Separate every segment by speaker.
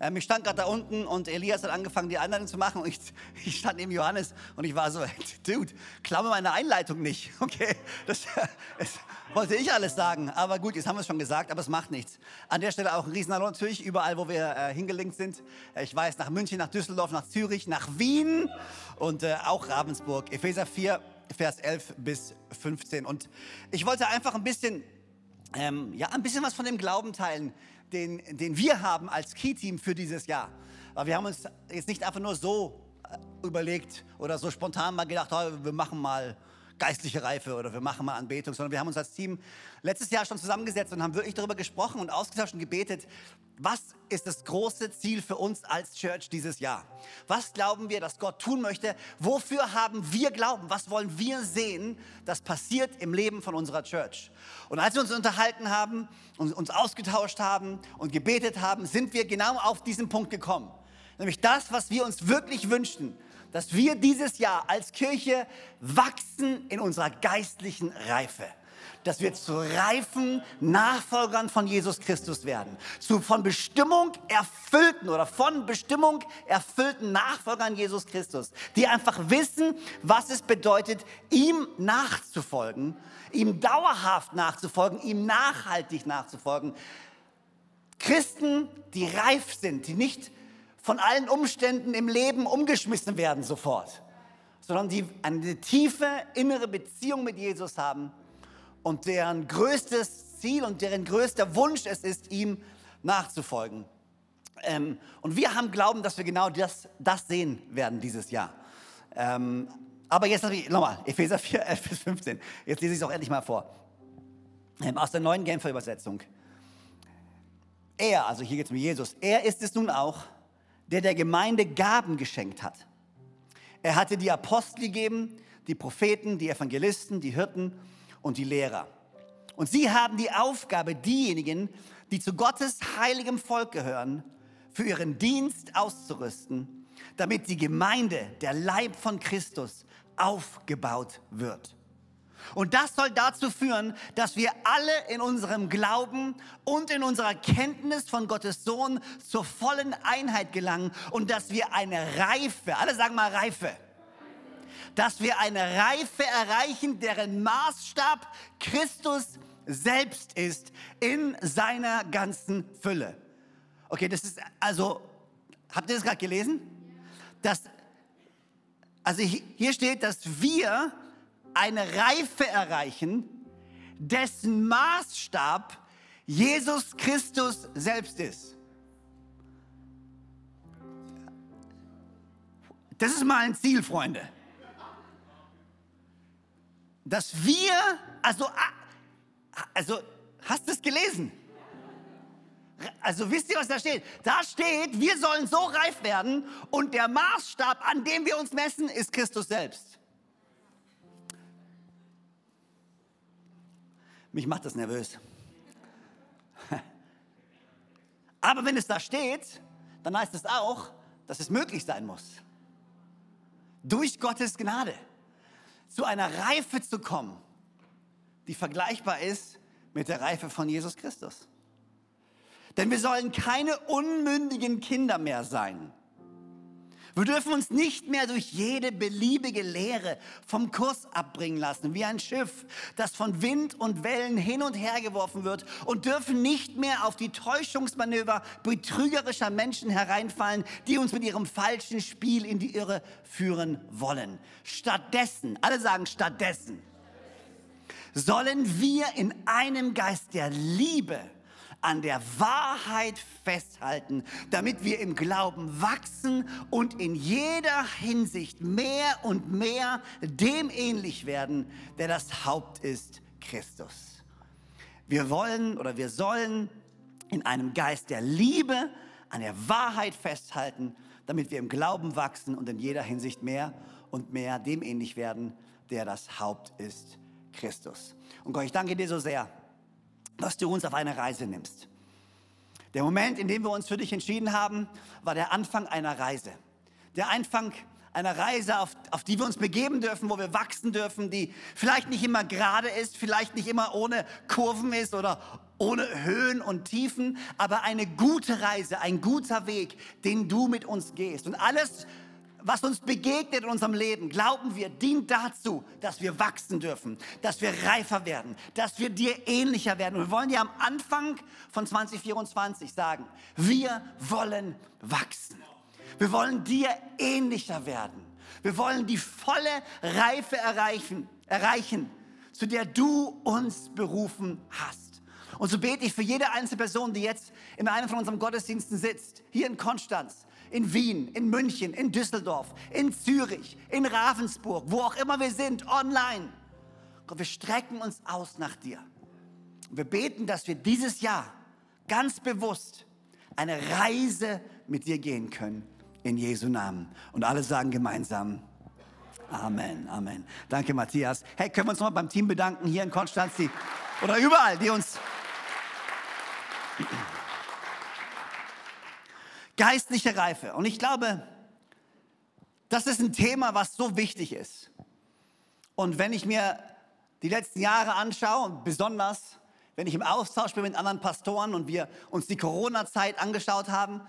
Speaker 1: Ähm, ich stand gerade da unten und Elias hat angefangen, die anderen zu machen und ich, ich stand neben Johannes und ich war so, Dude, klamme meine Einleitung nicht, okay? Das, das, wollte ich alles sagen, aber gut, jetzt haben wir es schon gesagt, aber es macht nichts. An der Stelle auch ein Riesenhallo natürlich, überall, wo wir äh, hingelinkt sind. Äh, ich weiß, nach München, nach Düsseldorf, nach Zürich, nach Wien und äh, auch Ravensburg. Epheser 4, Vers 11 bis 15. Und ich wollte einfach ein bisschen, ähm, ja, ein bisschen was von dem Glauben teilen, den, den wir haben als Key-Team für dieses Jahr. Aber wir haben uns jetzt nicht einfach nur so äh, überlegt oder so spontan mal gedacht, oh, wir machen mal geistliche Reife oder wir machen mal Anbetung, sondern wir haben uns als Team letztes Jahr schon zusammengesetzt und haben wirklich darüber gesprochen und ausgetauscht und gebetet, was ist das große Ziel für uns als Church dieses Jahr? Was glauben wir, dass Gott tun möchte? Wofür haben wir Glauben? Was wollen wir sehen, das passiert im Leben von unserer Church? Und als wir uns unterhalten haben und uns ausgetauscht haben und gebetet haben, sind wir genau auf diesen Punkt gekommen. Nämlich das, was wir uns wirklich wünschen, dass wir dieses Jahr als Kirche wachsen in unserer geistlichen Reife. Dass wir zu reifen Nachfolgern von Jesus Christus werden. Zu von Bestimmung erfüllten oder von Bestimmung erfüllten Nachfolgern Jesus Christus. Die einfach wissen, was es bedeutet, ihm nachzufolgen. Ihm dauerhaft nachzufolgen, ihm nachhaltig nachzufolgen. Christen, die reif sind, die nicht von allen Umständen im Leben umgeschmissen werden sofort, sondern die eine tiefe innere Beziehung mit Jesus haben und deren größtes Ziel und deren größter Wunsch es ist, ihm nachzufolgen. Ähm, und wir haben Glauben, dass wir genau das, das sehen werden dieses Jahr. Ähm, aber jetzt nochmal, Epheser 4, 11 bis 15. Jetzt lese ich es auch endlich mal vor. Ähm, aus der neuen Genfer Übersetzung. Er, also hier geht es um Jesus, er ist es nun auch, der der Gemeinde Gaben geschenkt hat. Er hatte die Apostel gegeben, die Propheten, die Evangelisten, die Hirten und die Lehrer. Und sie haben die Aufgabe, diejenigen, die zu Gottes heiligem Volk gehören, für ihren Dienst auszurüsten, damit die Gemeinde, der Leib von Christus, aufgebaut wird. Und das soll dazu führen, dass wir alle in unserem Glauben und in unserer Kenntnis von Gottes Sohn zur vollen Einheit gelangen und dass wir eine Reife, alle sagen mal Reife, dass wir eine Reife erreichen, deren Maßstab Christus selbst ist in seiner ganzen Fülle. Okay, das ist also, habt ihr das gerade gelesen? Das, also hier steht, dass wir eine Reife erreichen, dessen Maßstab Jesus Christus selbst ist. Das ist mal ein Ziel, Freunde. Dass wir, also, also hast du es gelesen? Also wisst ihr, was da steht? Da steht, wir sollen so reif werden und der Maßstab, an dem wir uns messen, ist Christus selbst. Mich macht das nervös. Aber wenn es da steht, dann heißt es auch, dass es möglich sein muss. Durch Gottes Gnade zu einer Reife zu kommen, die vergleichbar ist mit der Reife von Jesus Christus. Denn wir sollen keine unmündigen Kinder mehr sein wir dürfen uns nicht mehr durch jede beliebige Lehre vom Kurs abbringen lassen, wie ein Schiff, das von Wind und Wellen hin und her geworfen wird und dürfen nicht mehr auf die Täuschungsmanöver betrügerischer Menschen hereinfallen, die uns mit ihrem falschen Spiel in die Irre führen wollen. Stattdessen, alle sagen stattdessen, sollen wir in einem Geist der Liebe an der Wahrheit festhalten, damit wir im Glauben wachsen und in jeder Hinsicht mehr und mehr dem ähnlich werden, der das Haupt ist, Christus. Wir wollen oder wir sollen in einem Geist der Liebe an der Wahrheit festhalten, damit wir im Glauben wachsen und in jeder Hinsicht mehr und mehr dem ähnlich werden, der das Haupt ist, Christus. Und Gott, ich danke dir so sehr, dass du uns auf eine Reise nimmst. Der Moment, in dem wir uns für dich entschieden haben, war der Anfang einer Reise. Der Anfang einer Reise, auf, auf die wir uns begeben dürfen, wo wir wachsen dürfen, die vielleicht nicht immer gerade ist, vielleicht nicht immer ohne Kurven ist oder ohne Höhen und Tiefen, aber eine gute Reise, ein guter Weg, den du mit uns gehst. Und alles, was uns begegnet in unserem Leben, glauben wir, dient dazu, dass wir wachsen dürfen, dass wir reifer werden, dass wir dir ähnlicher werden. Und wir wollen dir am Anfang von 2024 sagen, wir wollen wachsen. Wir wollen dir ähnlicher werden. Wir wollen die volle Reife erreichen, erreichen, zu der du uns berufen hast. Und so bete ich für jede einzelne Person, die jetzt in einem von unseren Gottesdiensten sitzt, hier in Konstanz, in Wien, in München, in Düsseldorf, in Zürich, in Ravensburg, wo auch immer wir sind, online. Gott, wir strecken uns aus nach dir. Und wir beten, dass wir dieses Jahr ganz bewusst eine Reise mit dir gehen können. In Jesu Namen. Und alle sagen gemeinsam, Amen, Amen. Danke, Matthias. Hey, können wir uns noch mal beim Team bedanken hier in Konstanz die, oder überall, die uns Geistliche Reife. Und ich glaube, das ist ein Thema, was so wichtig ist. Und wenn ich mir die letzten Jahre anschaue, besonders wenn ich im Austausch bin mit anderen Pastoren und wir uns die Corona-Zeit angeschaut haben,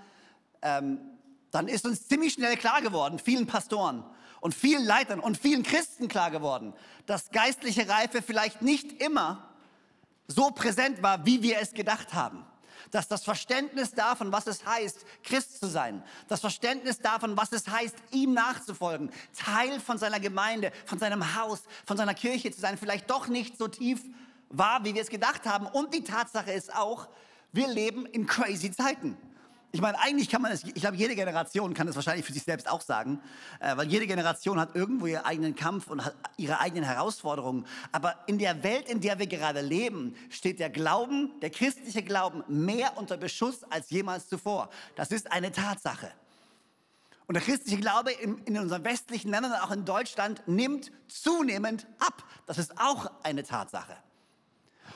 Speaker 1: ähm, dann ist uns ziemlich schnell klar geworden, vielen Pastoren und vielen Leitern und vielen Christen klar geworden, dass geistliche Reife vielleicht nicht immer so präsent war, wie wir es gedacht haben dass das Verständnis davon, was es heißt, Christ zu sein, das Verständnis davon, was es heißt, ihm nachzufolgen, Teil von seiner Gemeinde, von seinem Haus, von seiner Kirche zu sein, vielleicht doch nicht so tief war, wie wir es gedacht haben. Und die Tatsache ist auch, wir leben in crazy Zeiten. Ich meine, eigentlich kann man es, ich glaube, jede Generation kann es wahrscheinlich für sich selbst auch sagen, äh, weil jede Generation hat irgendwo ihren eigenen Kampf und ihre eigenen Herausforderungen. Aber in der Welt, in der wir gerade leben, steht der Glauben, der christliche Glauben, mehr unter Beschuss als jemals zuvor. Das ist eine Tatsache. Und der christliche Glaube in, in unseren westlichen Ländern, auch in Deutschland, nimmt zunehmend ab. Das ist auch eine Tatsache.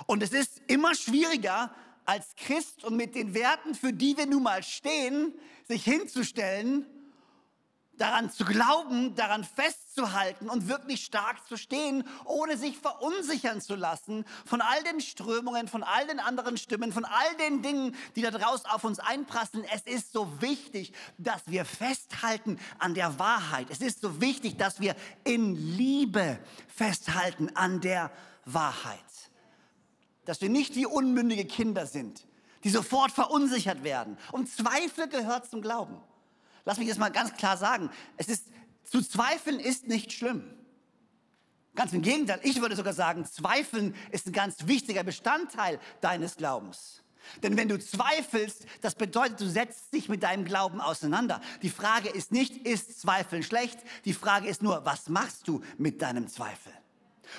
Speaker 1: Und es ist immer schwieriger, als Christ und mit den Werten, für die wir nun mal stehen, sich hinzustellen, daran zu glauben, daran festzuhalten und wirklich stark zu stehen, ohne sich verunsichern zu lassen von all den Strömungen, von all den anderen Stimmen, von all den Dingen, die da draußen auf uns einprasseln. Es ist so wichtig, dass wir festhalten an der Wahrheit. Es ist so wichtig, dass wir in Liebe festhalten an der Wahrheit dass wir nicht wie unmündige Kinder sind, die sofort verunsichert werden. Und Zweifel gehört zum Glauben. Lass mich das mal ganz klar sagen. Es ist, zu zweifeln ist nicht schlimm. Ganz im Gegenteil, ich würde sogar sagen, Zweifeln ist ein ganz wichtiger Bestandteil deines Glaubens. Denn wenn du zweifelst, das bedeutet, du setzt dich mit deinem Glauben auseinander. Die Frage ist nicht, ist Zweifeln schlecht? Die Frage ist nur, was machst du mit deinem Zweifel?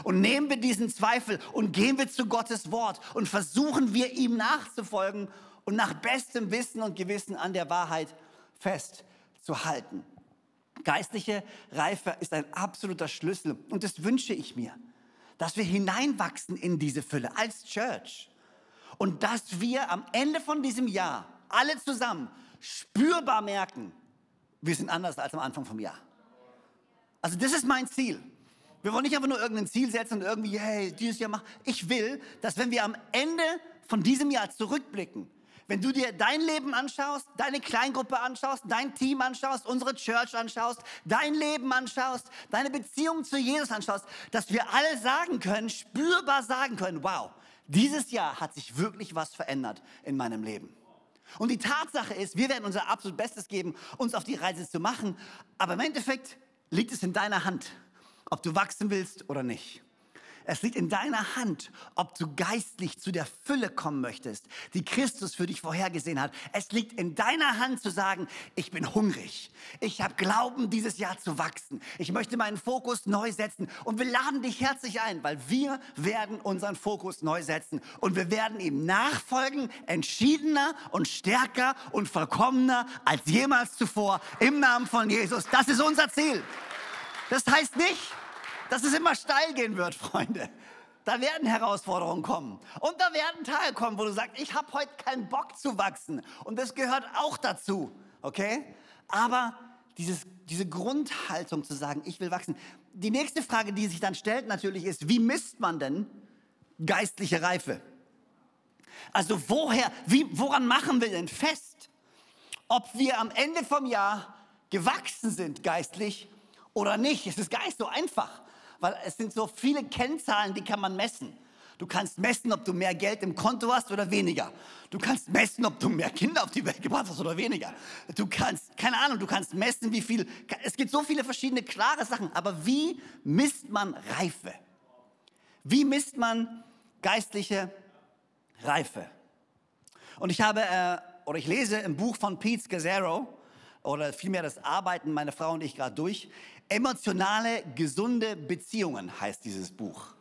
Speaker 1: Und nehmen wir diesen Zweifel und gehen wir zu Gottes Wort und versuchen wir ihm nachzufolgen und nach bestem Wissen und Gewissen an der Wahrheit festzuhalten. Geistliche Reife ist ein absoluter Schlüssel und das wünsche ich mir, dass wir hineinwachsen in diese Fülle als Church und dass wir am Ende von diesem Jahr alle zusammen spürbar merken, wir sind anders als am Anfang vom Jahr. Also das ist mein Ziel. Wir wollen nicht einfach nur irgendein Ziel setzen und irgendwie, hey, dieses Jahr machen. Ich will, dass wenn wir am Ende von diesem Jahr zurückblicken, wenn du dir dein Leben anschaust, deine Kleingruppe anschaust, dein Team anschaust, unsere Church anschaust, dein Leben anschaust, deine Beziehung zu Jesus anschaust, dass wir alle sagen können, spürbar sagen können, wow, dieses Jahr hat sich wirklich was verändert in meinem Leben. Und die Tatsache ist, wir werden unser absolut Bestes geben, uns auf die Reise zu machen, aber im Endeffekt liegt es in deiner Hand ob du wachsen willst oder nicht. Es liegt in deiner Hand, ob du geistlich zu der Fülle kommen möchtest, die Christus für dich vorhergesehen hat. Es liegt in deiner Hand zu sagen, ich bin hungrig. Ich habe Glauben, dieses Jahr zu wachsen. Ich möchte meinen Fokus neu setzen. Und wir laden dich herzlich ein, weil wir werden unseren Fokus neu setzen. Und wir werden ihm nachfolgen, entschiedener und stärker und vollkommener als jemals zuvor. Im Namen von Jesus. Das ist unser Ziel. Das heißt nicht, dass es immer steil gehen wird, Freunde. Da werden Herausforderungen kommen. Und da werden Tage kommen, wo du sagst, ich habe heute keinen Bock zu wachsen. Und das gehört auch dazu. Okay? Aber dieses, diese Grundhaltung zu sagen, ich will wachsen. Die nächste Frage, die sich dann stellt natürlich ist, wie misst man denn geistliche Reife? Also woher, wie, woran machen wir denn fest, ob wir am Ende vom Jahr gewachsen sind geistlich oder nicht? Es ist gar nicht so einfach weil es sind so viele Kennzahlen, die kann man messen. Du kannst messen, ob du mehr Geld im Konto hast oder weniger. Du kannst messen, ob du mehr Kinder auf die Welt gebracht hast oder weniger. Du kannst, keine Ahnung, du kannst messen, wie viel. Es gibt so viele verschiedene klare Sachen. Aber wie misst man Reife? Wie misst man geistliche Reife? Und ich habe, äh, oder ich lese im Buch von Pete Scazzaro, oder vielmehr das Arbeiten meine Frau und ich gerade durch. Emotionale, gesunde Beziehungen heißt dieses Buch.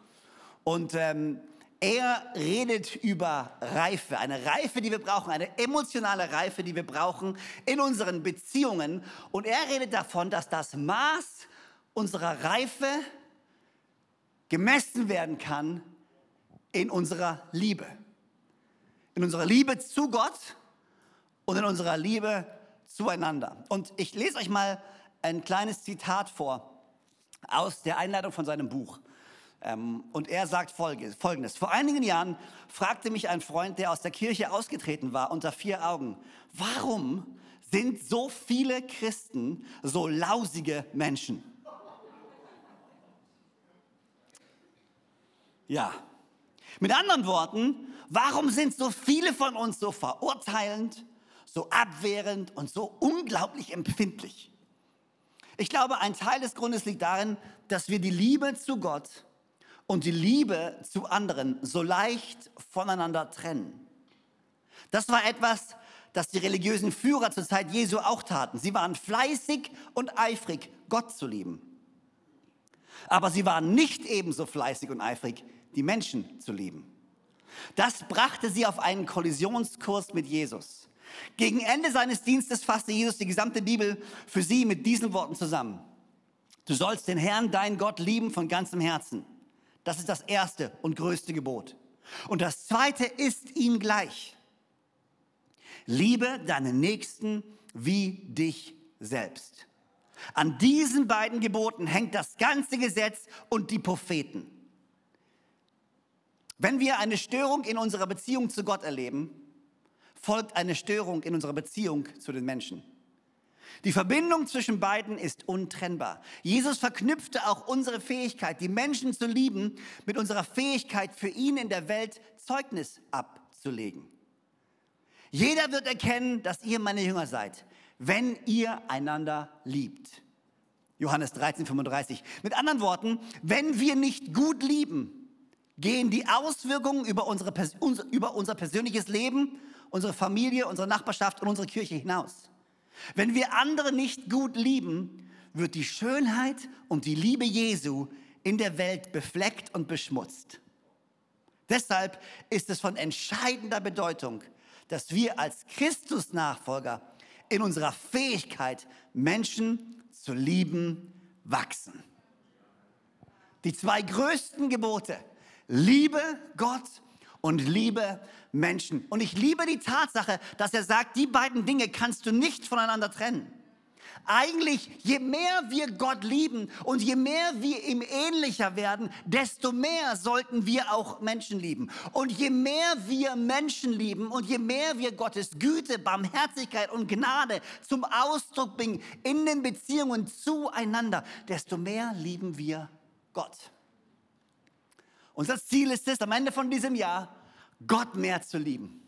Speaker 1: Und ähm, er redet über Reife, eine Reife, die wir brauchen, eine emotionale Reife, die wir brauchen in unseren Beziehungen. Und er redet davon, dass das Maß unserer Reife gemessen werden kann in unserer Liebe. In unserer Liebe zu Gott und in unserer Liebe zueinander. Und ich lese euch mal ein kleines Zitat vor aus der Einleitung von seinem Buch. Ähm, und er sagt Folgendes. Vor einigen Jahren fragte mich ein Freund, der aus der Kirche ausgetreten war, unter vier Augen, warum sind so viele Christen so lausige Menschen? Ja. Mit anderen Worten, warum sind so viele von uns so verurteilend, so abwehrend und so unglaublich empfindlich? Ich glaube, ein Teil des Grundes liegt darin, dass wir die Liebe zu Gott und die Liebe zu anderen so leicht voneinander trennen. Das war etwas, das die religiösen Führer zur Zeit Jesu auch taten. Sie waren fleißig und eifrig, Gott zu lieben. Aber sie waren nicht ebenso fleißig und eifrig, die Menschen zu lieben. Das brachte sie auf einen Kollisionskurs mit Jesus. Gegen Ende seines Dienstes fasste Jesus die gesamte Bibel für sie mit diesen Worten zusammen. Du sollst den Herrn, dein Gott, lieben von ganzem Herzen. Das ist das erste und größte Gebot. Und das zweite ist ihm gleich. Liebe deinen Nächsten wie dich selbst. An diesen beiden Geboten hängt das ganze Gesetz und die Propheten. Wenn wir eine Störung in unserer Beziehung zu Gott erleben, folgt eine Störung in unserer Beziehung zu den Menschen. Die Verbindung zwischen beiden ist untrennbar. Jesus verknüpfte auch unsere Fähigkeit, die Menschen zu lieben, mit unserer Fähigkeit, für ihn in der Welt Zeugnis abzulegen. Jeder wird erkennen, dass ihr meine Jünger seid, wenn ihr einander liebt. Johannes 13, 35. Mit anderen Worten, wenn wir nicht gut lieben, gehen die Auswirkungen über, unsere, über unser persönliches Leben unsere Familie, unsere Nachbarschaft und unsere Kirche hinaus. Wenn wir andere nicht gut lieben, wird die Schönheit und die Liebe Jesu in der Welt befleckt und beschmutzt. Deshalb ist es von entscheidender Bedeutung, dass wir als Christus-Nachfolger in unserer Fähigkeit, Menschen zu lieben, wachsen. Die zwei größten Gebote, liebe Gott und liebe Menschen. Und ich liebe die Tatsache, dass er sagt, die beiden Dinge kannst du nicht voneinander trennen. Eigentlich, je mehr wir Gott lieben und je mehr wir ihm ähnlicher werden, desto mehr sollten wir auch Menschen lieben. Und je mehr wir Menschen lieben und je mehr wir Gottes Güte, Barmherzigkeit und Gnade zum Ausdruck bringen in den Beziehungen zueinander, desto mehr lieben wir Gott. Unser Ziel ist es, am Ende von diesem Jahr Gott mehr zu lieben.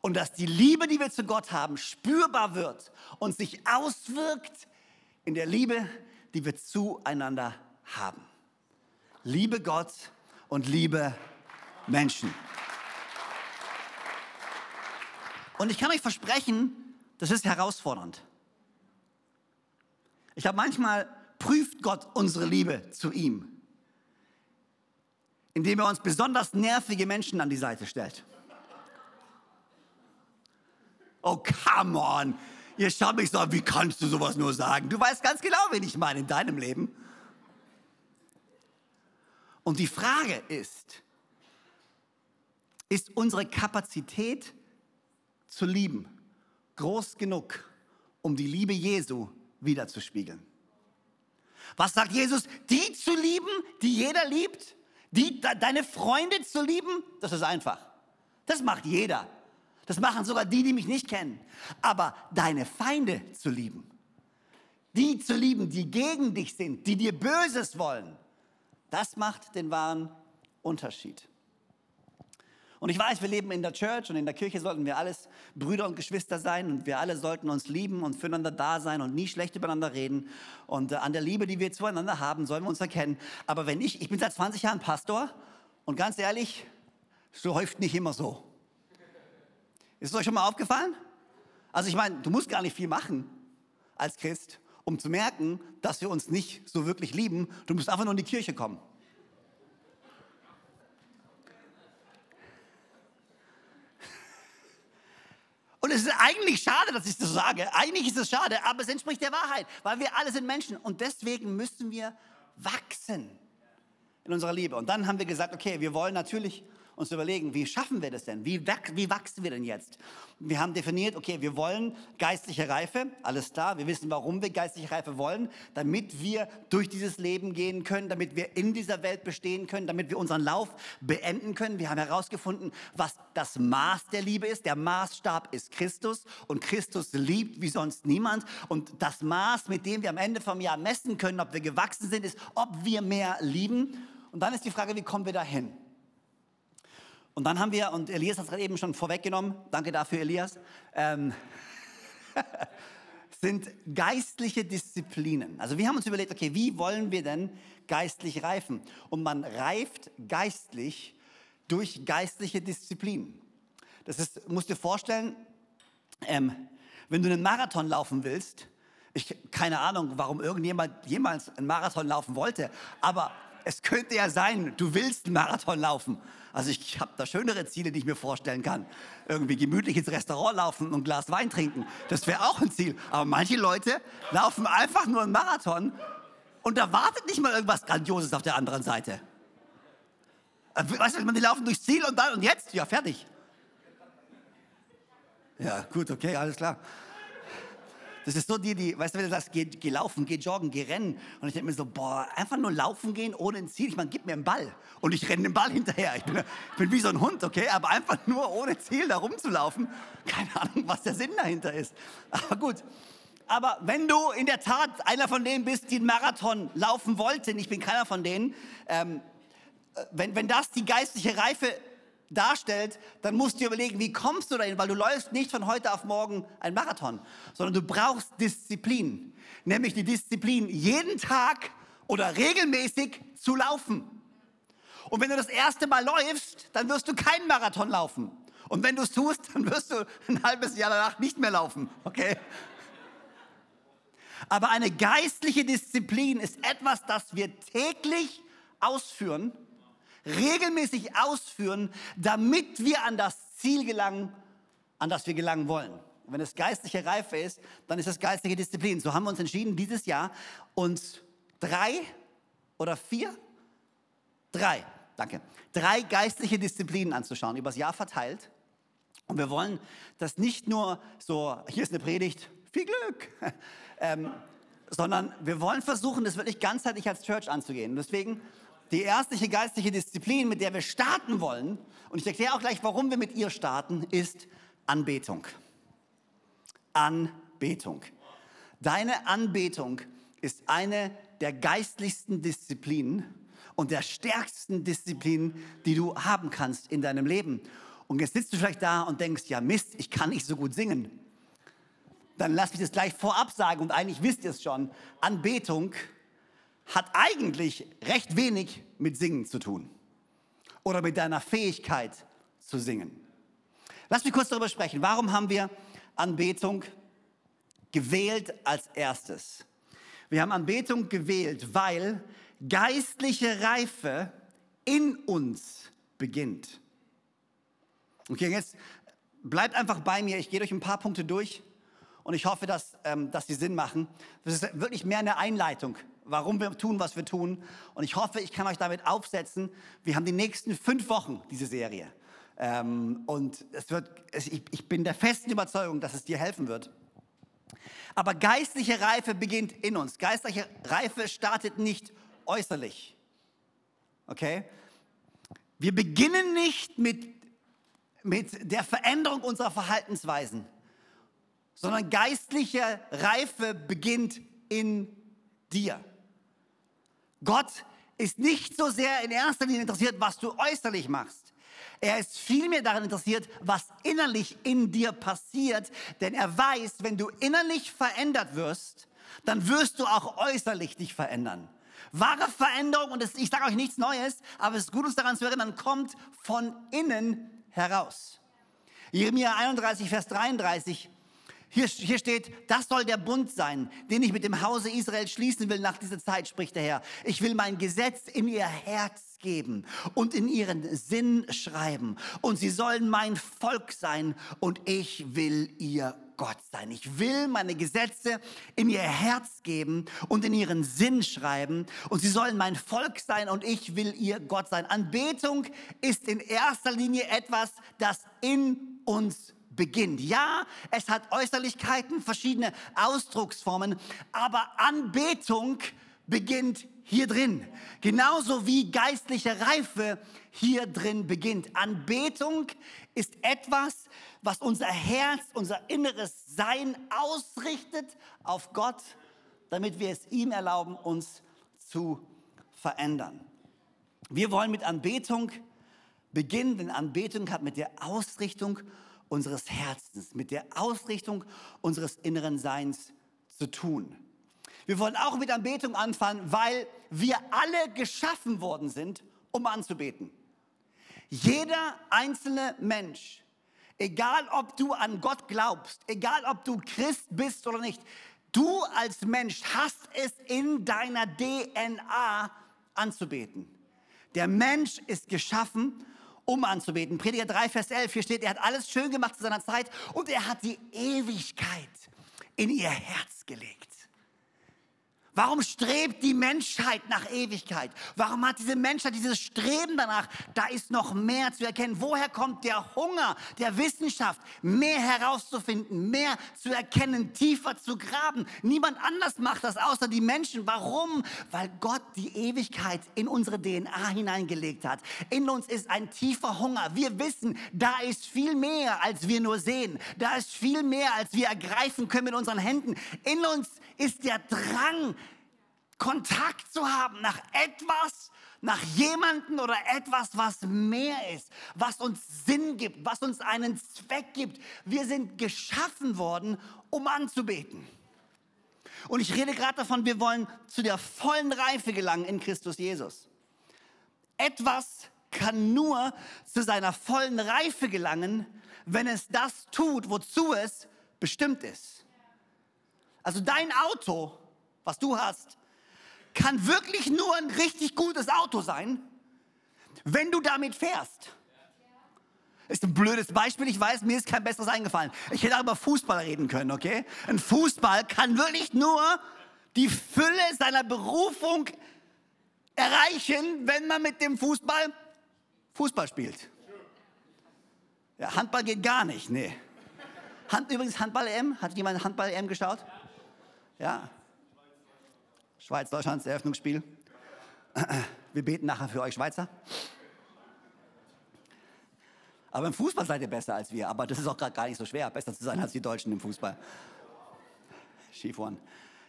Speaker 1: Und dass die Liebe, die wir zu Gott haben, spürbar wird und sich auswirkt in der Liebe, die wir zueinander haben. Liebe Gott und liebe Menschen. Und ich kann euch versprechen, das ist herausfordernd. Ich glaube, manchmal prüft Gott unsere Liebe zu ihm, indem er uns besonders nervige Menschen an die Seite stellt. Oh, come on. Ihr schaut mich so an, wie kannst du sowas nur sagen? Du weißt ganz genau, wen ich meine in deinem Leben. Und die Frage ist, ist unsere Kapazität zu lieben groß genug, um die Liebe Jesu wiederzuspiegeln? Was sagt Jesus? Die zu lieben, die jeder liebt? Die, deine Freunde zu lieben? Das ist einfach. Das macht jeder. Das machen sogar die, die mich nicht kennen. Aber deine Feinde zu lieben, die zu lieben, die gegen dich sind, die dir Böses wollen, das macht den wahren Unterschied. Und ich weiß, wir leben in der Church und in der Kirche sollten wir alles Brüder und Geschwister sein und wir alle sollten uns lieben und füreinander da sein und nie schlecht übereinander reden. Und äh, an der Liebe, die wir zueinander haben, sollen wir uns erkennen. Aber wenn ich, ich bin seit 20 Jahren Pastor und ganz ehrlich, so häuft nicht immer so. Ist es euch schon mal aufgefallen? Also ich meine, du musst gar nicht viel machen als Christ, um zu merken, dass wir uns nicht so wirklich lieben. Du musst einfach nur in die Kirche kommen. Es ist eigentlich schade, dass ich das sage. Eigentlich ist es schade, aber es entspricht der Wahrheit, weil wir alle sind Menschen und deswegen müssen wir wachsen in unserer Liebe. Und dann haben wir gesagt, okay, wir wollen natürlich uns überlegen, wie schaffen wir das denn? Wie, wie wachsen wir denn jetzt? Wir haben definiert, okay, wir wollen geistliche Reife, alles klar. Wir wissen, warum wir geistliche Reife wollen, damit wir durch dieses Leben gehen können, damit wir in dieser Welt bestehen können, damit wir unseren Lauf beenden können. Wir haben herausgefunden, was das Maß der Liebe ist. Der Maßstab ist Christus und Christus liebt wie sonst niemand. Und das Maß, mit dem wir am Ende vom Jahr messen können, ob wir gewachsen sind, ist, ob wir mehr lieben. Und dann ist die Frage, wie kommen wir dahin? Und dann haben wir, und Elias hat es eben schon vorweggenommen, danke dafür, Elias, ähm, sind geistliche Disziplinen. Also wir haben uns überlegt, okay, wie wollen wir denn geistlich reifen? Und man reift geistlich durch geistliche Disziplinen. Das ist, musst dir vorstellen, ähm, wenn du einen Marathon laufen willst, ich keine Ahnung, warum irgendjemand jemals einen Marathon laufen wollte, aber es könnte ja sein, du willst einen Marathon laufen. Also ich habe da schönere Ziele, die ich mir vorstellen kann. Irgendwie gemütlich ins Restaurant laufen und ein Glas Wein trinken. Das wäre auch ein Ziel. Aber manche Leute laufen einfach nur einen Marathon und da wartet nicht mal irgendwas Grandioses auf der anderen Seite. Äh, weißt du, die laufen durchs Ziel und dann und jetzt, ja, fertig. Ja, gut, okay, alles klar. Das ist so die, die, weißt du, wenn du sagst, geh, geh laufen, geh joggen, geh rennen. Und ich denke mir so, boah, einfach nur laufen gehen ohne ein Ziel. Ich meine, gib mir einen Ball. Und ich renne den Ball hinterher. Ich bin, ich bin wie so ein Hund, okay? Aber einfach nur ohne Ziel da rumzulaufen. Keine Ahnung, was der Sinn dahinter ist. Aber gut. Aber wenn du in der Tat einer von denen bist, die einen Marathon laufen wollten, ich bin keiner von denen, ähm, äh, wenn, wenn das die geistliche Reife darstellt, dann musst du dir überlegen, wie kommst du dahin, weil du läufst nicht von heute auf morgen ein Marathon, sondern du brauchst Disziplin, nämlich die Disziplin, jeden Tag oder regelmäßig zu laufen. Und wenn du das erste Mal läufst, dann wirst du keinen Marathon laufen. Und wenn du es tust, dann wirst du ein halbes Jahr danach nicht mehr laufen, okay? Aber eine geistliche Disziplin ist etwas, das wir täglich ausführen regelmäßig ausführen, damit wir an das Ziel gelangen, an das wir gelangen wollen. Und wenn es geistliche Reife ist, dann ist es geistliche Disziplin. So haben wir uns entschieden, dieses Jahr uns drei oder vier, drei, danke, drei geistliche Disziplinen anzuschauen, übers Jahr verteilt. Und wir wollen das nicht nur so, hier ist eine Predigt, viel Glück, ähm, sondern wir wollen versuchen, das wirklich ganzheitlich als Church anzugehen. Und deswegen die erste geistliche Disziplin, mit der wir starten wollen, und ich erkläre auch gleich, warum wir mit ihr starten, ist Anbetung. Anbetung. Deine Anbetung ist eine der geistlichsten Disziplinen und der stärksten Disziplinen, die du haben kannst in deinem Leben. Und jetzt sitzt du vielleicht da und denkst, ja Mist, ich kann nicht so gut singen. Dann lass mich das gleich vorab sagen und eigentlich wisst ihr es schon. Anbetung hat eigentlich recht wenig mit Singen zu tun. oder mit deiner Fähigkeit zu singen. Lass mich kurz darüber sprechen. Warum haben wir Anbetung gewählt als erstes? Wir haben Anbetung gewählt, weil geistliche Reife in uns beginnt. Okay, jetzt bleibt einfach bei mir. Ich gehe durch ein paar Punkte durch und ich hoffe, dass, ähm, dass die Sinn machen. Das ist wirklich mehr eine Einleitung, warum wir tun, was wir tun. Und ich hoffe, ich kann euch damit aufsetzen. Wir haben die nächsten fünf Wochen diese Serie. Ähm, und es wird, es, ich, ich bin der festen Überzeugung, dass es dir helfen wird. Aber geistliche Reife beginnt in uns. Geistliche Reife startet nicht äußerlich. Okay? Wir beginnen nicht mit, mit der Veränderung unserer Verhaltensweisen, sondern geistliche Reife beginnt in dir. Gott ist nicht so sehr in erster Linie interessiert, was du äußerlich machst. Er ist vielmehr daran interessiert, was innerlich in dir passiert, denn er weiß, wenn du innerlich verändert wirst, dann wirst du auch äußerlich dich verändern. Wahre Veränderung, und das, ich sage euch nichts Neues, aber es ist gut, uns daran zu erinnern, kommt von innen heraus. Jeremia 31, Vers 33. Hier, hier steht, das soll der Bund sein, den ich mit dem Hause Israel schließen will nach dieser Zeit, spricht der Herr. Ich will mein Gesetz in ihr Herz geben und in ihren Sinn schreiben. Und sie sollen mein Volk sein und ich will ihr Gott sein. Ich will meine Gesetze in ihr Herz geben und in ihren Sinn schreiben. Und sie sollen mein Volk sein und ich will ihr Gott sein. Anbetung ist in erster Linie etwas, das in uns beginnt. Ja, es hat Äußerlichkeiten, verschiedene Ausdrucksformen, aber Anbetung beginnt hier drin. Genauso wie geistliche Reife hier drin beginnt. Anbetung ist etwas, was unser Herz, unser inneres Sein ausrichtet auf Gott, damit wir es ihm erlauben, uns zu verändern. Wir wollen mit Anbetung beginnen, denn Anbetung hat mit der Ausrichtung unseres Herzens, mit der Ausrichtung unseres inneren Seins zu tun. Wir wollen auch mit Anbetung anfangen, weil wir alle geschaffen worden sind, um anzubeten. Jeder einzelne Mensch, egal ob du an Gott glaubst, egal ob du Christ bist oder nicht, du als Mensch hast es in deiner DNA anzubeten. Der Mensch ist geschaffen, um anzubeten. Prediger 3, Vers 11, hier steht, er hat alles schön gemacht zu seiner Zeit und er hat die Ewigkeit in ihr Herz gelegt. Warum strebt die Menschheit nach Ewigkeit? Warum hat diese Menschheit dieses Streben danach? Da ist noch mehr zu erkennen. Woher kommt der Hunger der Wissenschaft, mehr herauszufinden, mehr zu erkennen, tiefer zu graben? Niemand anders macht das außer die Menschen. Warum? Weil Gott die Ewigkeit in unsere DNA hineingelegt hat. In uns ist ein tiefer Hunger. Wir wissen, da ist viel mehr, als wir nur sehen. Da ist viel mehr, als wir ergreifen können mit unseren Händen. In uns ist der Drang, Kontakt zu haben nach etwas, nach jemanden oder etwas, was mehr ist, was uns Sinn gibt, was uns einen Zweck gibt. Wir sind geschaffen worden, um anzubeten. Und ich rede gerade davon, wir wollen zu der vollen Reife gelangen in Christus Jesus. Etwas kann nur zu seiner vollen Reife gelangen, wenn es das tut, wozu es bestimmt ist. Also dein Auto, was du hast, kann wirklich nur ein richtig gutes Auto sein, wenn du damit fährst. Ist ein blödes Beispiel, ich weiß, mir ist kein besseres eingefallen. Ich hätte auch über Fußball reden können, okay? Ein Fußball kann wirklich nur die Fülle seiner Berufung erreichen, wenn man mit dem Fußball Fußball spielt. Ja, Handball geht gar nicht, nee. Hand, übrigens Handball-EM, hat jemand Handball-EM geschaut? Ja, Schweiz-Deutschland, das Eröffnungsspiel. Wir beten nachher für euch Schweizer. Aber im Fußball seid ihr besser als wir. Aber das ist auch gerade gar nicht so schwer, besser zu sein als die Deutschen im Fußball. Skifahren.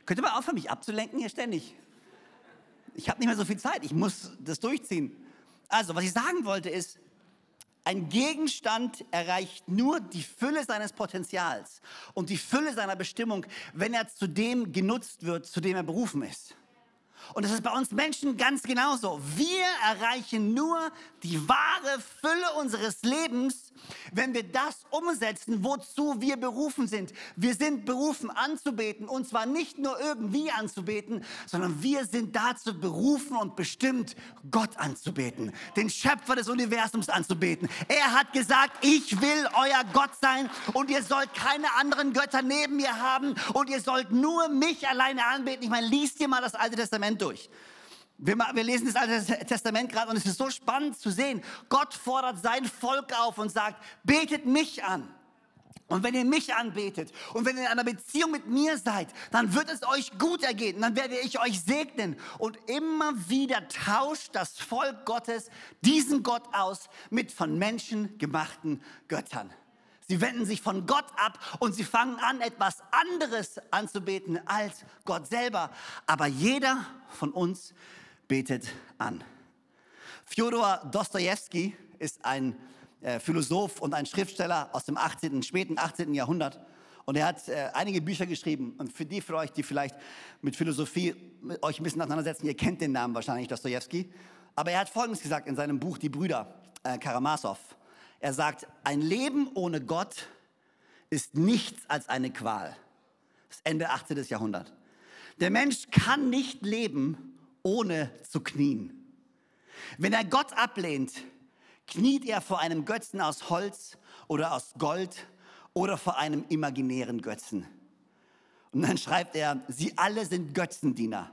Speaker 1: Könnt ihr mal aufhören, mich abzulenken hier ständig? Ich habe nicht mehr so viel Zeit. Ich muss das durchziehen. Also, was ich sagen wollte ist, ein Gegenstand erreicht nur die Fülle seines Potenzials und die Fülle seiner Bestimmung, wenn er zu dem genutzt wird, zu dem er berufen ist. Und das ist bei uns Menschen ganz genauso. Wir erreichen nur die wahre Fülle unseres Lebens, wenn wir das umsetzen, wozu wir berufen sind. Wir sind berufen anzubeten und zwar nicht nur irgendwie anzubeten, sondern wir sind dazu berufen und bestimmt, Gott anzubeten, den Schöpfer des Universums anzubeten. Er hat gesagt, ich will euer Gott sein und ihr sollt keine anderen Götter neben mir haben und ihr sollt nur mich alleine anbeten. Ich meine, liest dir mal das Alte Testament durch. Wir, wir, lesen das Alte Testament gerade und es ist so spannend zu sehen. Gott fordert sein Volk auf und sagt, betet mich an. Und wenn ihr mich anbetet und wenn ihr in einer Beziehung mit mir seid, dann wird es euch gut ergehen. Dann werde ich euch segnen. Und immer wieder tauscht das Volk Gottes diesen Gott aus mit von Menschen gemachten Göttern. Sie wenden sich von Gott ab und sie fangen an, etwas anderes anzubeten als Gott selber. Aber jeder von uns betet an. Fyodor Dostoevsky ist ein äh, Philosoph und ein Schriftsteller aus dem 18., späten 18. Jahrhundert. Und er hat äh, einige Bücher geschrieben. Und für die von euch, die vielleicht mit Philosophie euch ein bisschen auseinandersetzen, ihr kennt den Namen wahrscheinlich, Dostoevsky. Aber er hat Folgendes gesagt in seinem Buch Die Brüder äh, Karamasow. Er sagt, ein Leben ohne Gott ist nichts als eine Qual. Das Ende 18. Jahrhundert. Der Mensch kann nicht leben, ohne zu knien. Wenn er Gott ablehnt, kniet er vor einem Götzen aus Holz oder aus Gold oder vor einem imaginären Götzen. Und dann schreibt er, sie alle sind Götzendiener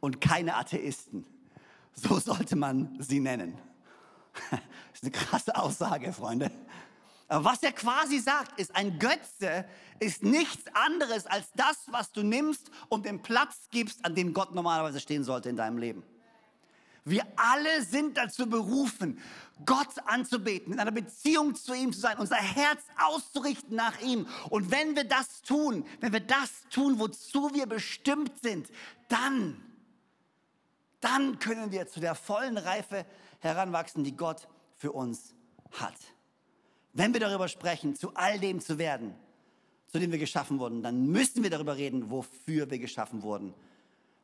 Speaker 1: und keine Atheisten. So sollte man sie nennen. Das ist eine krasse Aussage, Freunde. Aber was er quasi sagt, ist, ein Götze ist nichts anderes als das, was du nimmst und den Platz gibst, an dem Gott normalerweise stehen sollte in deinem Leben. Wir alle sind dazu berufen, Gott anzubeten, in einer Beziehung zu ihm zu sein, unser Herz auszurichten nach ihm. Und wenn wir das tun, wenn wir das tun, wozu wir bestimmt sind, dann, dann können wir zu der vollen Reife heranwachsen, die Gott für uns hat. Wenn wir darüber sprechen, zu all dem zu werden, zu dem wir geschaffen wurden, dann müssen wir darüber reden, wofür wir geschaffen wurden.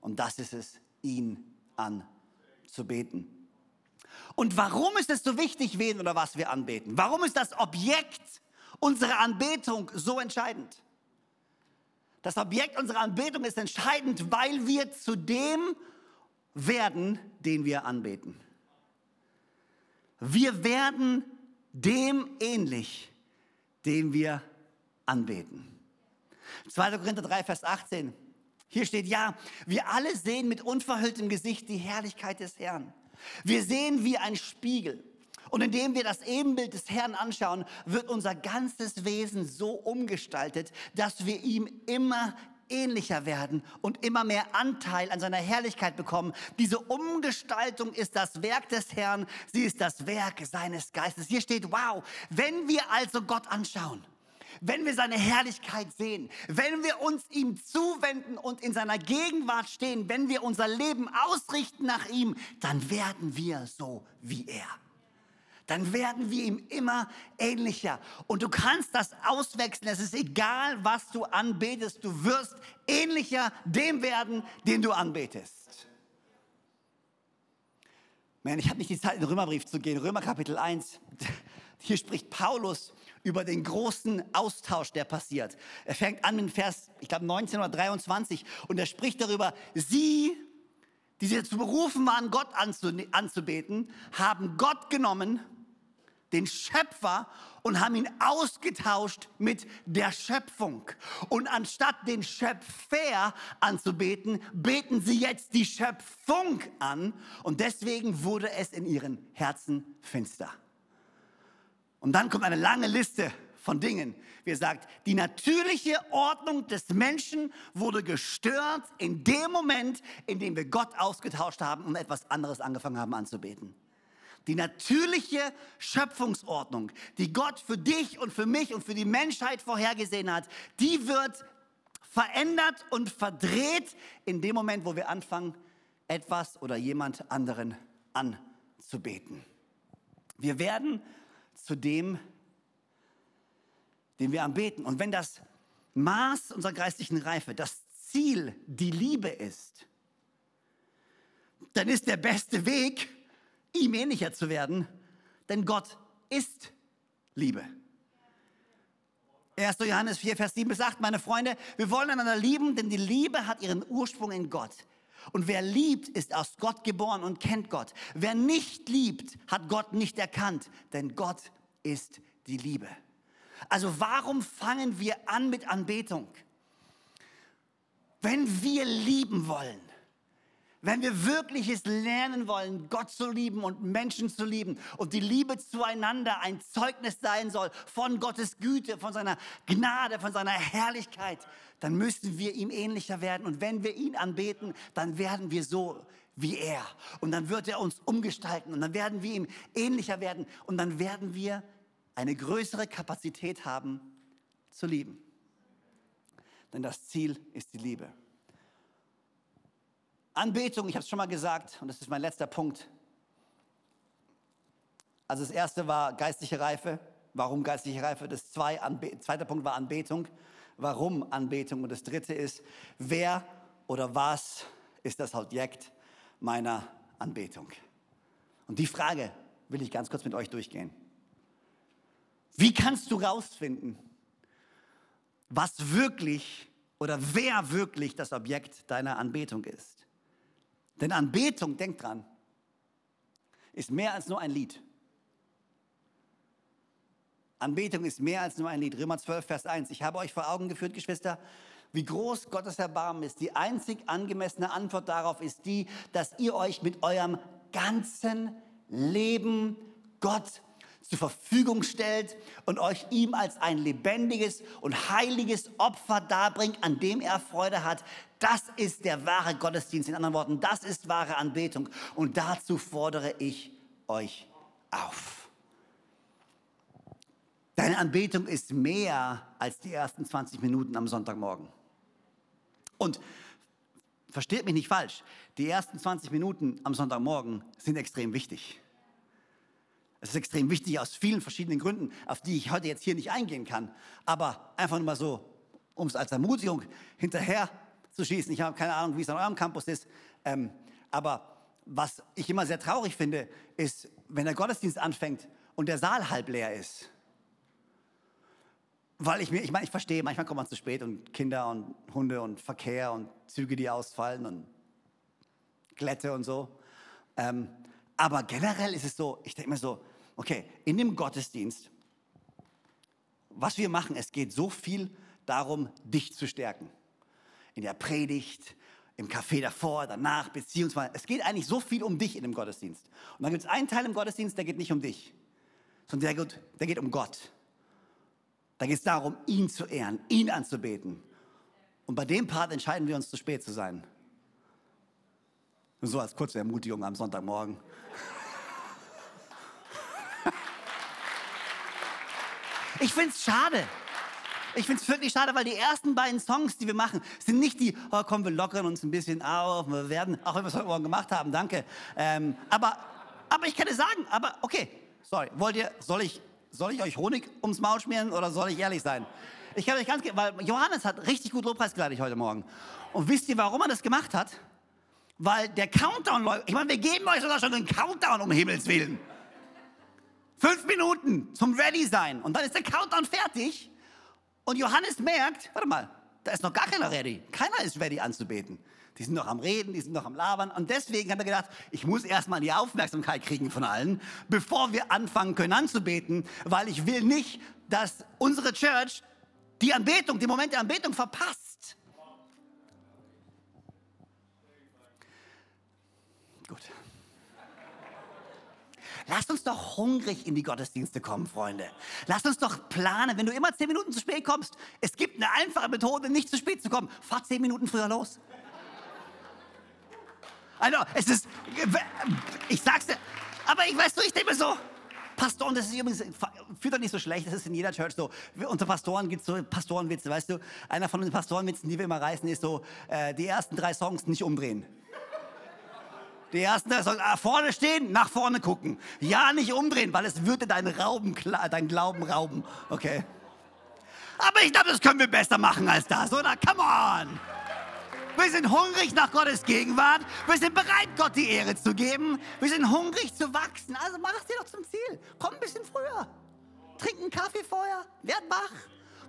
Speaker 1: Und das ist es, ihn anzubeten. Und warum ist es so wichtig, wen oder was wir anbeten? Warum ist das Objekt unserer Anbetung so entscheidend? Das Objekt unserer Anbetung ist entscheidend, weil wir zu dem werden, den wir anbeten. Wir werden dem ähnlich, den wir anbeten. 2. Korinther 3, Vers 18. Hier steht, ja, wir alle sehen mit unverhülltem Gesicht die Herrlichkeit des Herrn. Wir sehen wie ein Spiegel. Und indem wir das Ebenbild des Herrn anschauen, wird unser ganzes Wesen so umgestaltet, dass wir ihm immer ähnlicher werden und immer mehr Anteil an seiner Herrlichkeit bekommen. Diese Umgestaltung ist das Werk des Herrn, sie ist das Werk seines Geistes. Hier steht, wow, wenn wir also Gott anschauen, wenn wir seine Herrlichkeit sehen, wenn wir uns ihm zuwenden und in seiner Gegenwart stehen, wenn wir unser Leben ausrichten nach ihm, dann werden wir so wie er dann werden wir ihm immer ähnlicher. Und du kannst das auswechseln. Es ist egal, was du anbetest. Du wirst ähnlicher dem werden, den du anbetest. Man, ich habe nicht die Zeit, in den Römerbrief zu gehen. Römer Kapitel 1. Hier spricht Paulus über den großen Austausch, der passiert. Er fängt an mit Vers, ich glaube 19 oder 23 und er spricht darüber, sie, die sie dazu berufen waren, Gott anzubeten, haben Gott genommen den Schöpfer und haben ihn ausgetauscht mit der Schöpfung. Und anstatt den Schöpfer anzubeten, beten sie jetzt die Schöpfung an. Und deswegen wurde es in ihren Herzen finster. Und dann kommt eine lange Liste von Dingen. Wie er sagt, die natürliche Ordnung des Menschen wurde gestört in dem Moment, in dem wir Gott ausgetauscht haben und etwas anderes angefangen haben anzubeten. Die natürliche Schöpfungsordnung, die Gott für dich und für mich und für die Menschheit vorhergesehen hat, die wird verändert und verdreht in dem Moment, wo wir anfangen, etwas oder jemand anderen anzubeten. Wir werden zu dem, den wir anbeten. Und wenn das Maß unserer geistlichen Reife, das Ziel, die Liebe ist, dann ist der beste Weg, ihm ähnlicher zu werden, denn Gott ist Liebe. 1. Johannes 4, Vers 7 bis 8, meine Freunde, wir wollen einander lieben, denn die Liebe hat ihren Ursprung in Gott. Und wer liebt, ist aus Gott geboren und kennt Gott. Wer nicht liebt, hat Gott nicht erkannt, denn Gott ist die Liebe. Also warum fangen wir an mit Anbetung? Wenn wir lieben wollen, wenn wir wirkliches lernen wollen, Gott zu lieben und Menschen zu lieben und die Liebe zueinander ein Zeugnis sein soll von Gottes Güte, von seiner Gnade, von seiner Herrlichkeit, dann müssen wir ihm ähnlicher werden. Und wenn wir ihn anbeten, dann werden wir so wie er. Und dann wird er uns umgestalten und dann werden wir ihm ähnlicher werden und dann werden wir eine größere Kapazität haben zu lieben. Denn das Ziel ist die Liebe. Anbetung, ich habe es schon mal gesagt, und das ist mein letzter Punkt. Also das erste war geistliche Reife. Warum geistliche Reife? Das zwei, zweite Punkt war Anbetung. Warum Anbetung? Und das dritte ist, wer oder was ist das Objekt meiner Anbetung? Und die Frage will ich ganz kurz mit euch durchgehen. Wie kannst du rausfinden, was wirklich oder wer wirklich das Objekt deiner Anbetung ist? Denn Anbetung, denkt dran, ist mehr als nur ein Lied. Anbetung ist mehr als nur ein Lied. Römer 12, Vers 1. Ich habe euch vor Augen geführt, Geschwister, wie groß Gottes Erbarmen ist. Die einzig angemessene Antwort darauf ist die, dass ihr euch mit eurem ganzen Leben Gott zur Verfügung stellt und euch ihm als ein lebendiges und heiliges Opfer darbringt, an dem er Freude hat. Das ist der wahre Gottesdienst. In anderen Worten, das ist wahre Anbetung. Und dazu fordere ich euch auf. Deine Anbetung ist mehr als die ersten 20 Minuten am Sonntagmorgen. Und versteht mich nicht falsch, die ersten 20 Minuten am Sonntagmorgen sind extrem wichtig. Es ist extrem wichtig aus vielen verschiedenen Gründen, auf die ich heute jetzt hier nicht eingehen kann. Aber einfach nur mal so, um es als Ermutigung hinterher zu schießen. Ich habe keine Ahnung, wie es an eurem Campus ist. Ähm, aber was ich immer sehr traurig finde, ist, wenn der Gottesdienst anfängt und der Saal halb leer ist. Weil ich mir, ich meine, ich verstehe, manchmal kommt man zu spät und Kinder und Hunde und Verkehr und Züge, die ausfallen und Glätte und so. Ähm, aber generell ist es so, ich denke mir so, okay, in dem Gottesdienst, was wir machen, es geht so viel darum, dich zu stärken. In der Predigt, im Café davor, danach, beziehungsweise, es geht eigentlich so viel um dich in dem Gottesdienst. Und dann gibt es einen Teil im Gottesdienst, der geht nicht um dich, sondern der geht, der geht um Gott. Da geht es darum, ihn zu ehren, ihn anzubeten. Und bei dem Part entscheiden wir uns, zu spät zu sein. so als kurze Ermutigung am Sonntagmorgen. Ich finde es schade. Ich finde es wirklich schade, weil die ersten beiden Songs, die wir machen, sind nicht die, oh komm, wir lockern uns ein bisschen auf, wir werden, auch wenn wir es heute Morgen gemacht haben, danke. Ähm, aber, aber ich kann es sagen, aber okay, sorry, wollt ihr, soll ich, soll ich euch Honig ums Maul schmieren oder soll ich ehrlich sein? Ich kann euch ganz, weil Johannes hat richtig gut Lobpreis geleitet heute Morgen. Und wisst ihr, warum er das gemacht hat? Weil der Countdown läuft. Ich meine, wir geben euch sogar schon einen Countdown, um Himmels Willen. Fünf Minuten zum Ready sein. Und dann ist der Countdown fertig. Und Johannes merkt, warte mal, da ist noch gar keiner ready. Keiner ist ready anzubeten. Die sind noch am Reden, die sind noch am Labern. Und deswegen hat er gedacht, ich muss erstmal die Aufmerksamkeit kriegen von allen, bevor wir anfangen können anzubeten, weil ich will nicht, dass unsere Church die Anbetung, den Moment der Anbetung verpasst. Gut. Lasst uns doch hungrig in die Gottesdienste kommen, Freunde. Lasst uns doch planen. Wenn du immer zehn Minuten zu spät kommst, es gibt eine einfache Methode, nicht zu spät zu kommen. Fahr zehn Minuten früher los. Also, es ist, ich sag's dir, aber ich weiß du, ich denke so, Pastoren, das ist übrigens, fühlt doch nicht so schlecht, das ist in jeder Church so. Unter Pastoren gibt es so Pastorenwitze, weißt du? Einer von den Pastorenwitzen, die wir immer reißen, ist so, äh, die ersten drei Songs nicht umdrehen. Die ersten Songs, ah, vorne stehen, nach vorne gucken. Ja, nicht umdrehen, weil es würde deinen, Rauben, deinen Glauben rauben. Okay. Aber ich glaube, das können wir besser machen als das, oder? Come on! Wir sind hungrig nach Gottes Gegenwart. Wir sind bereit, Gott die Ehre zu geben. Wir sind hungrig zu wachsen. Also mach es dir doch zum Ziel. Komm ein bisschen früher. Trink einen Kaffee vorher. Werd wach.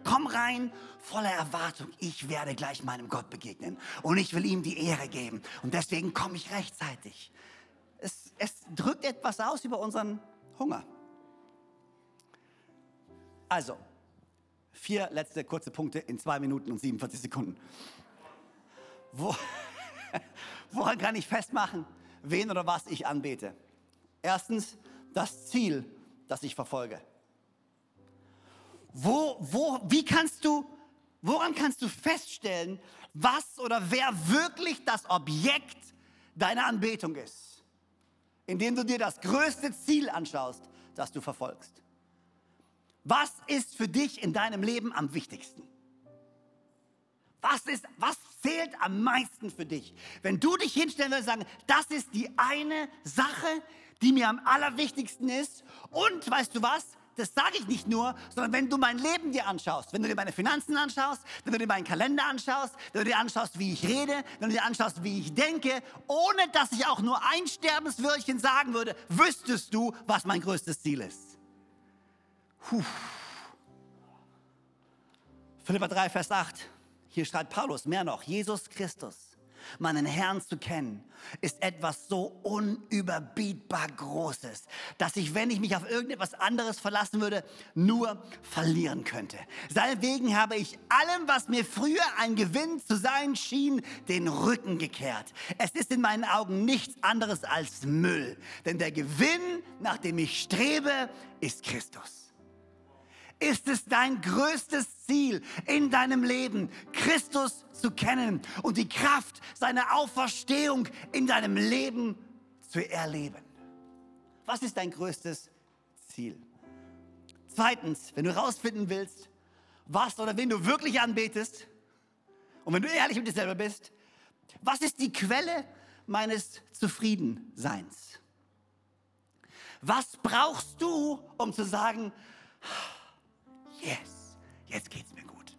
Speaker 1: Komm rein voller Erwartung. Ich werde gleich meinem Gott begegnen. Und ich will ihm die Ehre geben. Und deswegen komme ich rechtzeitig. Es, es drückt etwas aus über unseren Hunger. Also, vier letzte kurze Punkte in zwei Minuten und 47 Sekunden. Wo, woran kann ich festmachen, wen oder was ich anbete? Erstens, das Ziel, das ich verfolge. Wo, wo, wie kannst du, woran kannst du feststellen, was oder wer wirklich das Objekt deiner Anbetung ist? Indem du dir das größte Ziel anschaust, das du verfolgst. Was ist für dich in deinem Leben am wichtigsten? Was, ist, was zählt am meisten für dich? Wenn du dich hinstellen willst und sagen, das ist die eine Sache, die mir am allerwichtigsten ist. Und weißt du was? Das sage ich nicht nur, sondern wenn du mein Leben dir anschaust, wenn du dir meine Finanzen anschaust, wenn du dir meinen Kalender anschaust, wenn du dir anschaust, wie ich rede, wenn du dir anschaust, wie ich denke, ohne dass ich auch nur ein Sterbenswörtchen sagen würde, wüsstest du, was mein größtes Ziel ist. Puh. Philippa 3, Vers 8. Hier schreibt Paulus mehr noch. Jesus Christus, meinen Herrn zu kennen, ist etwas so unüberbietbar Großes, dass ich, wenn ich mich auf irgendetwas anderes verlassen würde, nur verlieren könnte. Seinetwegen habe ich allem, was mir früher ein Gewinn zu sein schien, den Rücken gekehrt. Es ist in meinen Augen nichts anderes als Müll, denn der Gewinn, nach dem ich strebe, ist Christus. Ist es dein größtes Ziel in deinem Leben, Christus zu kennen und die Kraft seiner Auferstehung in deinem Leben zu erleben? Was ist dein größtes Ziel? Zweitens, wenn du herausfinden willst, was oder wen du wirklich anbetest und wenn du ehrlich mit dir selber bist, was ist die Quelle meines Zufriedenseins? Was brauchst du, um zu sagen, yes, jetzt geht's mir gut.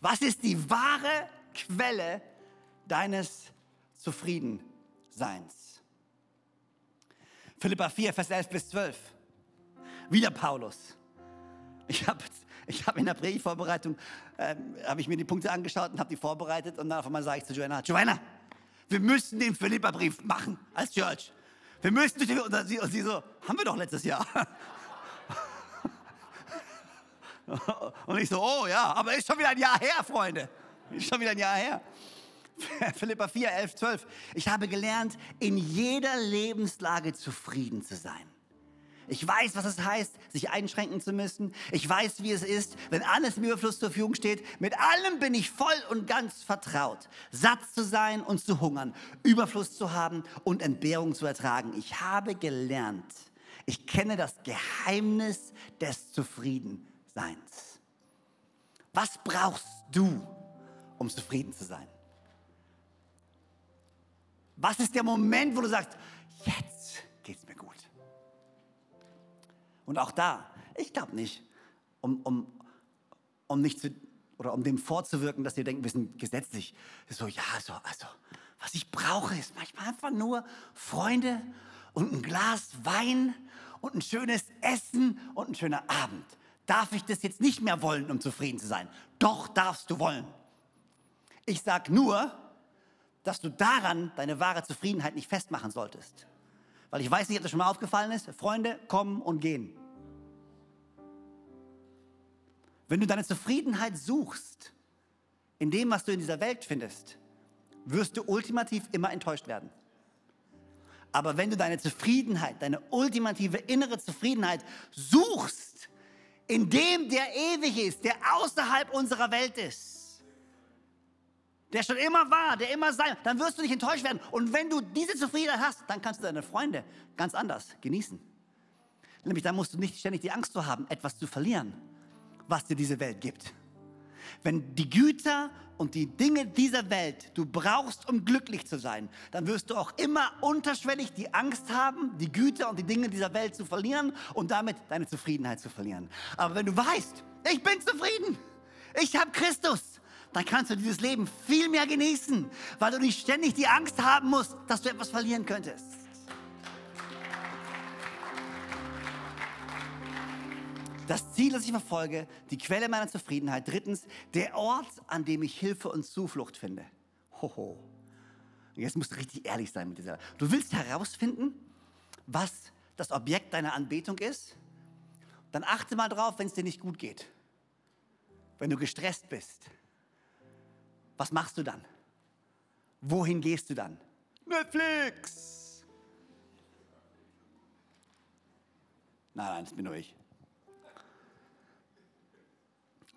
Speaker 1: Was ist die wahre Quelle deines Zufriedenseins? Philippa 4, Vers 11 bis 12. Wieder Paulus. Ich habe ich hab in der Predigtvorbereitung, habe ich mir die Punkte angeschaut und habe die vorbereitet und dann auf einmal sage ich zu Joanna, Joanna, wir müssen den Philippa-Brief machen als Church. Wir müssen, und sie, und sie so, haben wir doch letztes Jahr. Und ich so, oh ja, aber ist schon wieder ein Jahr her, Freunde. Ist schon wieder ein Jahr her. Philippa 4, 11, 12. Ich habe gelernt, in jeder Lebenslage zufrieden zu sein. Ich weiß, was es heißt, sich einschränken zu müssen. Ich weiß, wie es ist, wenn alles im Überfluss zur Verfügung steht. Mit allem bin ich voll und ganz vertraut. Satt zu sein und zu hungern, Überfluss zu haben und Entbehrung zu ertragen. Ich habe gelernt, ich kenne das Geheimnis des Zufriedenseins. Seins. Was brauchst du, um zufrieden zu sein? Was ist der Moment, wo du sagst, jetzt geht es mir gut? Und auch da, ich glaube nicht, um, um, um nicht zu, oder um dem vorzuwirken, dass ihr denkt, wir sind gesetzlich. So, ja, so, also, was ich brauche, ist manchmal einfach nur Freunde und ein Glas Wein und ein schönes Essen und ein schöner Abend darf ich das jetzt nicht mehr wollen, um zufrieden zu sein. Doch darfst du wollen. Ich sage nur, dass du daran deine wahre Zufriedenheit nicht festmachen solltest. Weil ich weiß nicht, ob das schon mal aufgefallen ist. Freunde kommen und gehen. Wenn du deine Zufriedenheit suchst in dem, was du in dieser Welt findest, wirst du ultimativ immer enttäuscht werden. Aber wenn du deine Zufriedenheit, deine ultimative innere Zufriedenheit suchst in dem, der ewig ist, der außerhalb unserer Welt ist, der schon immer war, der immer sein, dann wirst du nicht enttäuscht werden. Und wenn du diese Zufriedenheit hast, dann kannst du deine Freunde ganz anders genießen. Nämlich dann musst du nicht ständig die Angst zu haben, etwas zu verlieren, was dir diese Welt gibt. Wenn die Güter und die Dinge dieser Welt du brauchst, um glücklich zu sein, dann wirst du auch immer unterschwellig die Angst haben, die Güter und die Dinge dieser Welt zu verlieren und damit deine Zufriedenheit zu verlieren. Aber wenn du weißt, ich bin zufrieden, ich habe Christus, dann kannst du dieses Leben viel mehr genießen, weil du nicht ständig die Angst haben musst, dass du etwas verlieren könntest. Das Ziel, das ich verfolge, die Quelle meiner Zufriedenheit. Drittens, der Ort, an dem ich Hilfe und Zuflucht finde. Hoho. Jetzt musst du richtig ehrlich sein mit dieser. Du willst herausfinden, was das Objekt deiner Anbetung ist? Dann achte mal drauf, wenn es dir nicht gut geht. Wenn du gestresst bist. Was machst du dann? Wohin gehst du dann? Netflix! Nein, nein, das bin nur ich.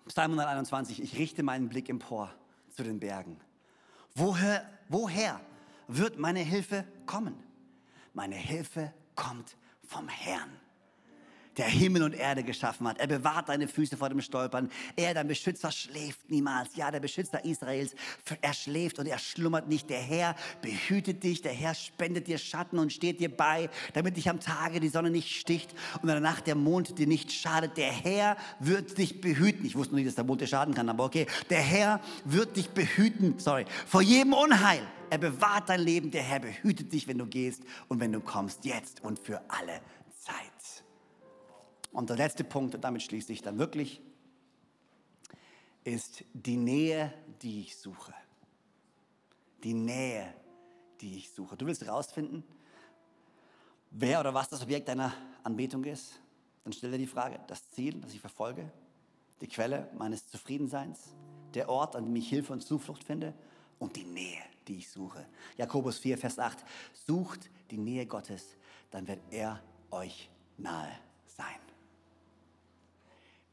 Speaker 1: Psalm 121, ich richte meinen Blick empor zu den Bergen. Woher, woher wird meine Hilfe kommen? Meine Hilfe kommt vom Herrn der Himmel und Erde geschaffen hat. Er bewahrt deine Füße vor dem Stolpern. Er, dein Beschützer, schläft niemals. Ja, der Beschützer Israels, er schläft und er schlummert nicht. Der Herr behütet dich, der Herr spendet dir Schatten und steht dir bei, damit dich am Tage die Sonne nicht sticht und in der Nacht der Mond dir nicht schadet. Der Herr wird dich behüten. Ich wusste nicht, dass der Mond dir schaden kann, aber okay. Der Herr wird dich behüten, sorry, vor jedem Unheil. Er bewahrt dein Leben. Der Herr behütet dich, wenn du gehst und wenn du kommst, jetzt und für alle Zeit. Und der letzte Punkt, und damit schließe ich dann wirklich, ist die Nähe, die ich suche. Die Nähe, die ich suche. Du willst herausfinden, wer oder was das Objekt deiner Anbetung ist? Dann stell dir die Frage, das Ziel, das ich verfolge, die Quelle meines Zufriedenseins, der Ort, an dem ich Hilfe und Zuflucht finde und die Nähe, die ich suche. Jakobus 4, Vers 8, sucht die Nähe Gottes, dann wird er euch nahe sein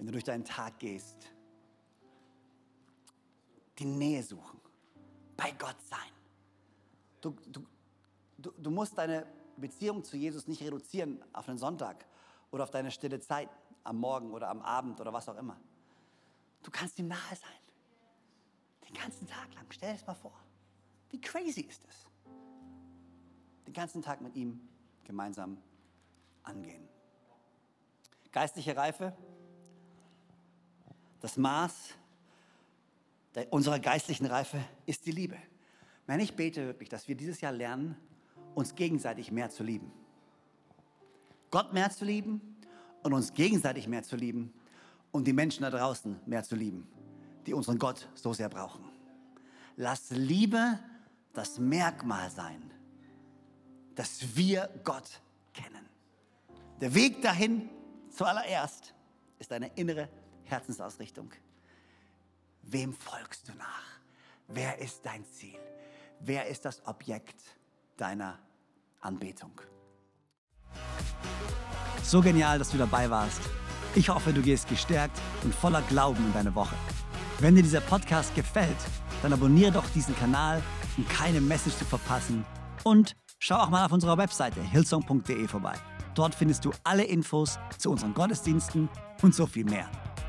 Speaker 1: wenn du durch deinen Tag gehst, die Nähe suchen, bei Gott sein. Du, du, du, du musst deine Beziehung zu Jesus nicht reduzieren auf einen Sonntag oder auf deine stille Zeit am Morgen oder am Abend oder was auch immer. Du kannst ihm nahe sein. Den ganzen Tag lang. Stell dir das mal vor. Wie crazy ist das? Den ganzen Tag mit ihm gemeinsam angehen. Geistliche Reife das Maß unserer geistlichen Reife ist die Liebe. Wenn ich bete wirklich, dass wir dieses Jahr lernen, uns gegenseitig mehr zu lieben. Gott mehr zu lieben und uns gegenseitig mehr zu lieben und die Menschen da draußen mehr zu lieben, die unseren Gott so sehr brauchen. Lass Liebe das Merkmal sein, dass wir Gott kennen. Der Weg dahin zuallererst ist eine innere Herzensausrichtung. Wem folgst du nach? Wer ist dein Ziel? Wer ist das Objekt deiner Anbetung?
Speaker 2: So genial, dass du dabei warst. Ich hoffe, du gehst gestärkt und voller Glauben in deine Woche. Wenn dir dieser Podcast gefällt, dann abonniere doch diesen Kanal, um keine Message zu verpassen. Und schau auch mal auf unserer Webseite hillsong.de vorbei. Dort findest du alle Infos zu unseren Gottesdiensten und so viel mehr.